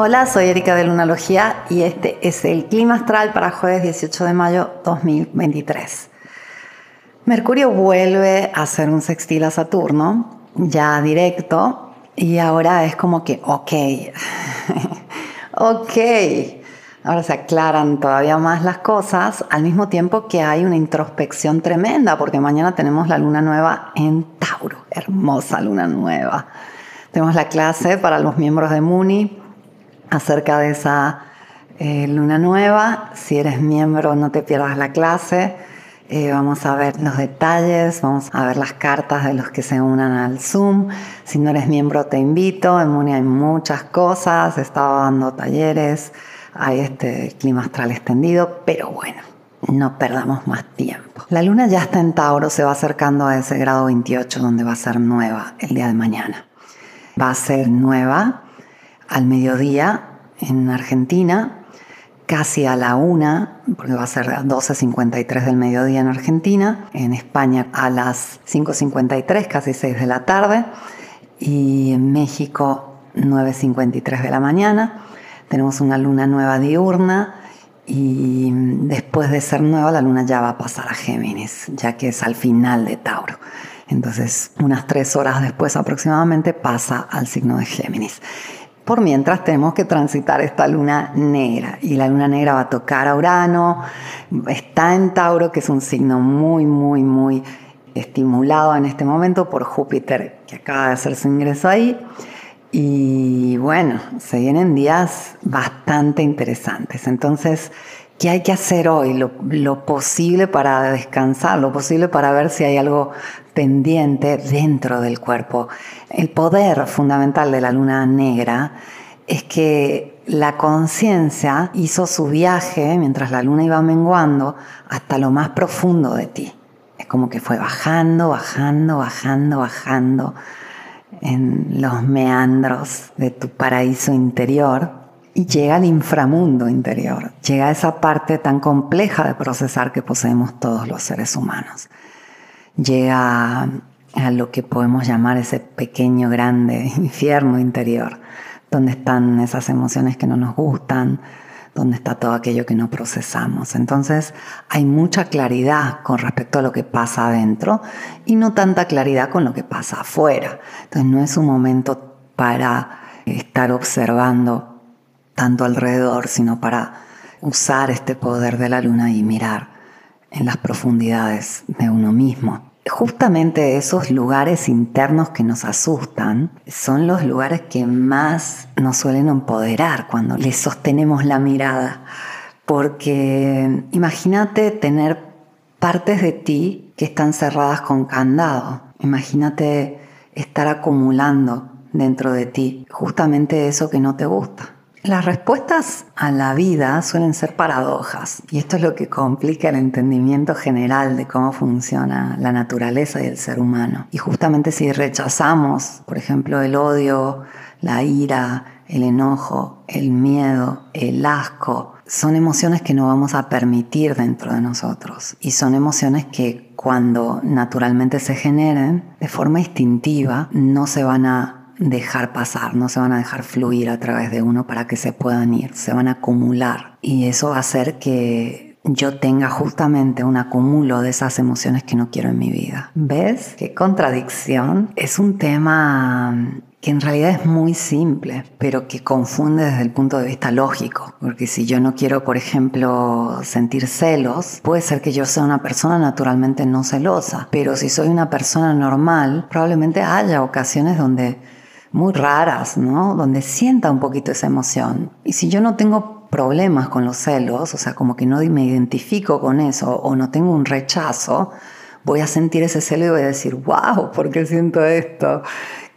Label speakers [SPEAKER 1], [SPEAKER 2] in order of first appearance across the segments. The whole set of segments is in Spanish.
[SPEAKER 1] Hola, soy Erika de Lunalogía y este es el clima astral para jueves 18 de mayo 2023. Mercurio vuelve a hacer un sextil a Saturno, ya directo, y ahora es como que, ok, ok, ahora se aclaran todavía más las cosas, al mismo tiempo que hay una introspección tremenda, porque mañana tenemos la luna nueva en Tauro, hermosa luna nueva. Tenemos la clase para los miembros de Muni acerca de esa eh, luna nueva. Si eres miembro, no te pierdas la clase. Eh, vamos a ver los detalles, vamos a ver las cartas de los que se unan al Zoom. Si no eres miembro, te invito. En Muni hay muchas cosas. He estado dando talleres, hay este clima astral extendido, pero bueno, no perdamos más tiempo. La luna ya está en Tauro, se va acercando a ese grado 28 donde va a ser nueva el día de mañana. Va a ser nueva al mediodía en Argentina, casi a la una, porque va a ser a 12.53 del mediodía en Argentina, en España a las 5.53, casi 6 de la tarde, y en México 9.53 de la mañana. Tenemos una luna nueva diurna y después de ser nueva la luna ya va a pasar a Géminis, ya que es al final de Tauro. Entonces, unas tres horas después aproximadamente pasa al signo de Géminis. Por mientras tenemos que transitar esta luna negra y la luna negra va a tocar a Urano, está en Tauro, que es un signo muy, muy, muy estimulado en este momento por Júpiter, que acaba de hacer su ingreso ahí. Y bueno, se vienen días bastante interesantes. Entonces, ¿qué hay que hacer hoy? Lo, posible para descansar, lo posible para ver si hay algo pendiente dentro del cuerpo. El poder fundamental de la luna negra es que la conciencia hizo su viaje mientras la luna iba menguando hasta lo más profundo de ti. Es como que fue bajando, bajando, bajando, bajando en los meandros de tu paraíso interior y llega al inframundo interior, llega a esa parte tan compleja de procesar que poseemos todos los seres humanos. Llega a lo que podemos llamar ese pequeño, grande infierno interior, donde están esas emociones que no nos gustan, donde está todo aquello que no procesamos. Entonces hay mucha claridad con respecto a lo que pasa adentro y no tanta claridad con lo que pasa afuera. Entonces no es un momento para estar observando tanto alrededor, sino para usar este poder de la luna y mirar en las profundidades de uno mismo justamente esos lugares internos que nos asustan son los lugares que más nos suelen empoderar cuando les sostenemos la mirada. Porque imagínate tener partes de ti que están cerradas con candado. Imagínate estar acumulando dentro de ti justamente eso que no te gusta. Las respuestas a la vida suelen ser paradojas y esto es lo que complica el entendimiento general de cómo funciona la naturaleza y el ser humano. Y justamente si rechazamos, por ejemplo, el odio, la ira, el enojo, el miedo, el asco, son emociones que no vamos a permitir dentro de nosotros y son emociones que cuando naturalmente se generen de forma instintiva no se van a dejar pasar, no se van a dejar fluir a través de uno para que se puedan ir, se van a acumular. Y eso va a hacer que yo tenga justamente un acumulo de esas emociones que no quiero en mi vida. ¿Ves? Qué contradicción. Es un tema que en realidad es muy simple, pero que confunde desde el punto de vista lógico. Porque si yo no quiero, por ejemplo, sentir celos, puede ser que yo sea una persona naturalmente no celosa, pero si soy una persona normal, probablemente haya ocasiones donde muy raras, ¿no? Donde sienta un poquito esa emoción. Y si yo no tengo problemas con los celos, o sea, como que no me identifico con eso o no tengo un rechazo, voy a sentir ese celo y voy a decir, wow, ¿por qué siento esto?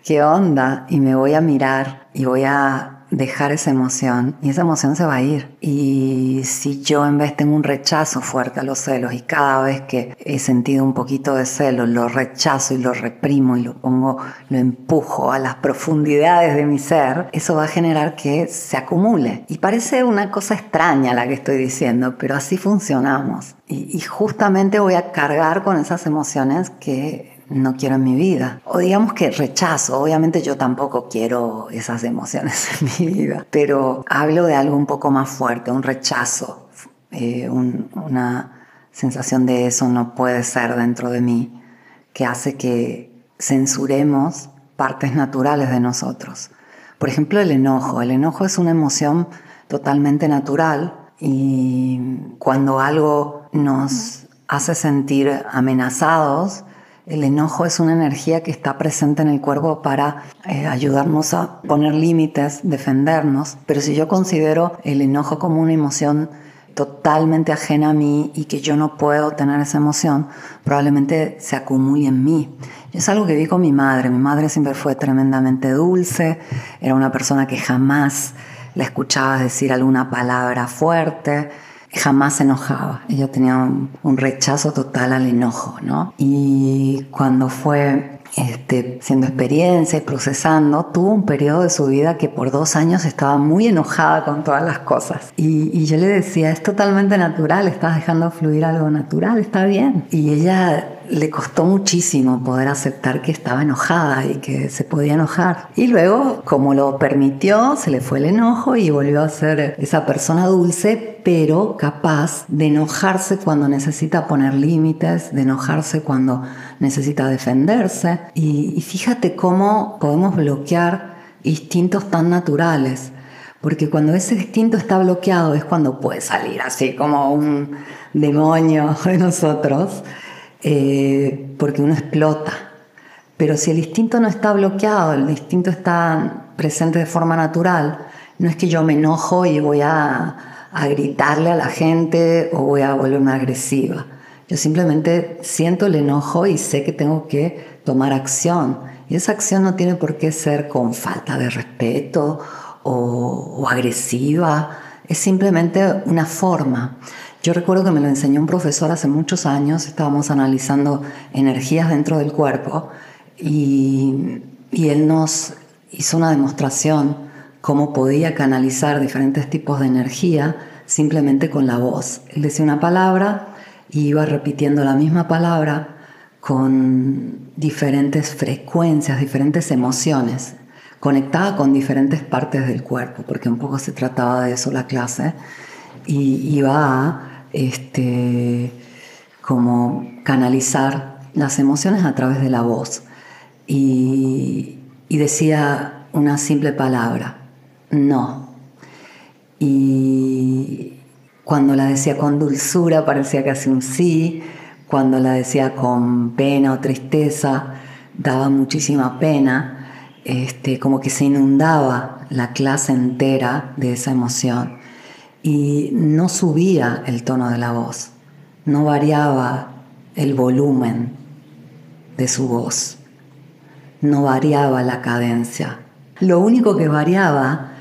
[SPEAKER 1] ¿Qué onda? Y me voy a mirar y voy a dejar esa emoción y esa emoción se va a ir. Y si yo en vez tengo un rechazo fuerte a los celos y cada vez que he sentido un poquito de celo lo rechazo y lo reprimo y lo pongo, lo empujo a las profundidades de mi ser, eso va a generar que se acumule. Y parece una cosa extraña la que estoy diciendo, pero así funcionamos. Y, y justamente voy a cargar con esas emociones que no quiero en mi vida. O digamos que rechazo, obviamente yo tampoco quiero esas emociones en mi vida, pero hablo de algo un poco más fuerte, un rechazo, eh, una sensación de eso no puede ser dentro de mí, que hace que censuremos partes naturales de nosotros. Por ejemplo, el enojo. El enojo es una emoción totalmente natural y cuando algo nos hace sentir amenazados, el enojo es una energía que está presente en el cuerpo para eh, ayudarnos a poner límites, defendernos. Pero si yo considero el enojo como una emoción totalmente ajena a mí y que yo no puedo tener esa emoción, probablemente se acumule en mí. Es algo que vi con mi madre. Mi madre siempre fue tremendamente dulce, era una persona que jamás la escuchaba decir alguna palabra fuerte jamás se enojaba. Ella tenía un, rechazo total al enojo, ¿no? Y cuando fue este, haciendo experiencia y procesando, tuvo un periodo de su vida que por dos años estaba muy enojada con todas las cosas. Y, y, yo le decía, es totalmente natural, estás dejando fluir algo natural, está bien. Y ella le costó muchísimo poder aceptar que estaba enojada y que se podía enojar. Y luego, como lo permitió, se le fue el enojo y volvió a ser esa persona dulce, pero capaz de enojarse cuando necesita poner límites, de enojarse cuando necesita defenderse. Y, fíjate cómo podemos bloquear instintos tan naturales. Porque cuando ese instinto está bloqueado es cuando puede salir así como un demonio de nosotros eh, porque uno explota. Pero si el instinto no está bloqueado, el instinto está presente de forma natural, no es que yo me enojo y voy a, a gritarle a la gente o voy a volverme agresiva. Yo simplemente siento el enojo y sé que tengo que tomar acción. Y esa acción no tiene por qué ser con falta de respeto o, o agresiva. Es simplemente una forma. Yo recuerdo que me lo enseñó un profesor hace muchos años, estábamos analizando energías dentro del cuerpo y, él nos hizo una demostración cómo podía canalizar diferentes tipos de energía simplemente con la voz. Él decía una palabra y iba repitiendo la misma palabra con diferentes frecuencias, diferentes emociones, conectada con diferentes partes del cuerpo, porque un poco se trataba de eso la clase, y iba este, como canalizar las emociones a través de la voz. Y, decía una simple palabra, no. Y cuando la decía con dulzura parecía casi un sí, cuando la decía con pena o tristeza daba muchísima pena, este, como que se inundaba la clase entera de esa emoción y no subía el tono de la voz, no variaba el volumen de su voz, no variaba la cadencia. Lo único que variaba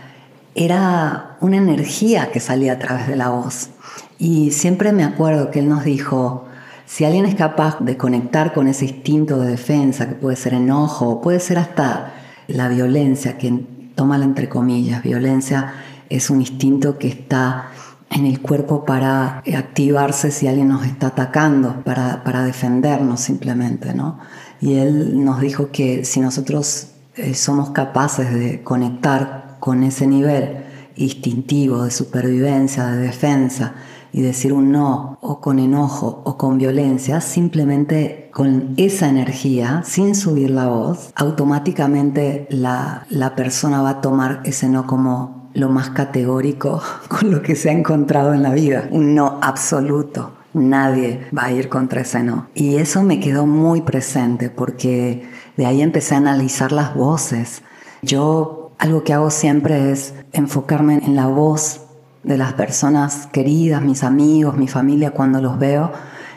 [SPEAKER 1] era una energía que salía a través de la voz. Y siempre me acuerdo que él nos dijo, si alguien es capaz de conectar con ese instinto de defensa, que puede ser enojo, puede ser hasta la violencia, que toma la entre comillas, violencia es un instinto que está en el cuerpo para activarse si alguien nos está atacando, para, para defendernos simplemente, ¿no? Y él nos dijo que si nosotros eh, somos capaces de conectar con ese nivel instintivo de supervivencia, de defensa, y decir un no, o con enojo, o con violencia, simplemente con esa energía, sin subir la voz, automáticamente la, la persona va a tomar ese no como lo más categórico con lo que se ha encontrado en la vida, un no absoluto. Nadie va a ir contra ese no. Y eso me quedó muy presente porque de ahí empecé a analizar las voces. Yo algo que hago siempre es enfocarme en la voz de las personas queridas, mis amigos, mi familia, cuando los veo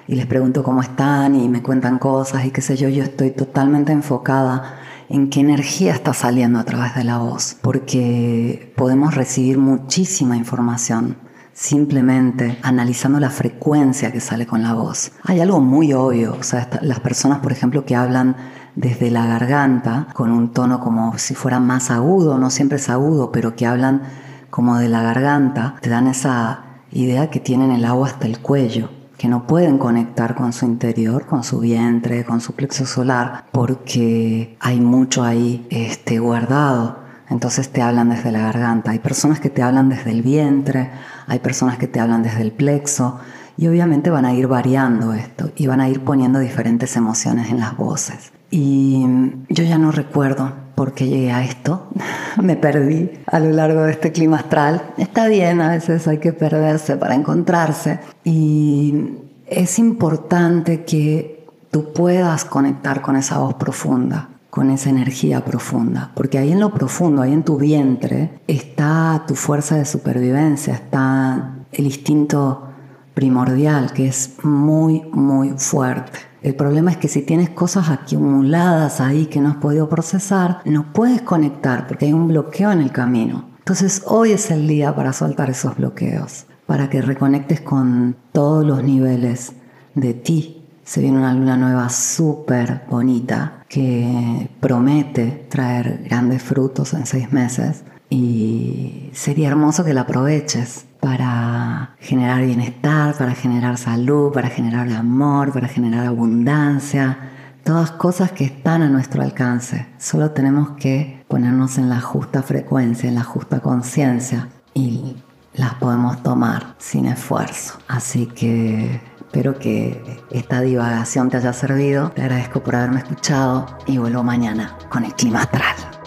[SPEAKER 1] y les pregunto cómo están y me cuentan cosas y qué sé yo, yo estoy totalmente enfocada en qué energía está saliendo a través de la voz, porque podemos recibir muchísima información simplemente analizando la frecuencia que sale con la voz. Hay algo muy obvio, o sea, las personas, por ejemplo, que hablan desde la garganta, con un tono como si fuera más agudo, no siempre es agudo, pero que hablan como de la garganta, te dan esa idea que tienen el agua hasta el cuello que no pueden conectar con su interior, con su vientre, con su plexo solar, porque hay mucho ahí este, guardado. Entonces te hablan desde la garganta. Hay personas que te hablan desde el vientre, hay personas que te hablan desde el plexo y obviamente van a ir variando esto y van a ir poniendo diferentes emociones en las voces. Y yo ya no recuerdo por qué llegué a esto. Me perdí a lo largo de este clima astral. Está bien, a veces hay que perderse para encontrarse. Y es importante que tú puedas conectar con esa voz profunda con esa energía profunda, porque ahí en lo profundo, ahí en tu vientre, está tu fuerza de supervivencia, está el instinto primordial que es muy, muy fuerte. El problema es que si tienes cosas acumuladas ahí que no has podido procesar, no puedes conectar porque hay un bloqueo en el camino. Entonces hoy es el día para soltar esos bloqueos, para que reconectes con todos los niveles de ti, se viene una luna nueva súper bonita que promete traer grandes frutos en seis meses y sería hermoso que la aproveches para generar bienestar, para generar salud, para generar amor, para generar abundancia, todas cosas que están a nuestro alcance. Solo tenemos que ponernos en la justa frecuencia, en la justa conciencia y las podemos tomar sin esfuerzo. Así que Espero que esta divagación te haya servido. Te agradezco por haberme escuchado y vuelvo mañana con el clima astral.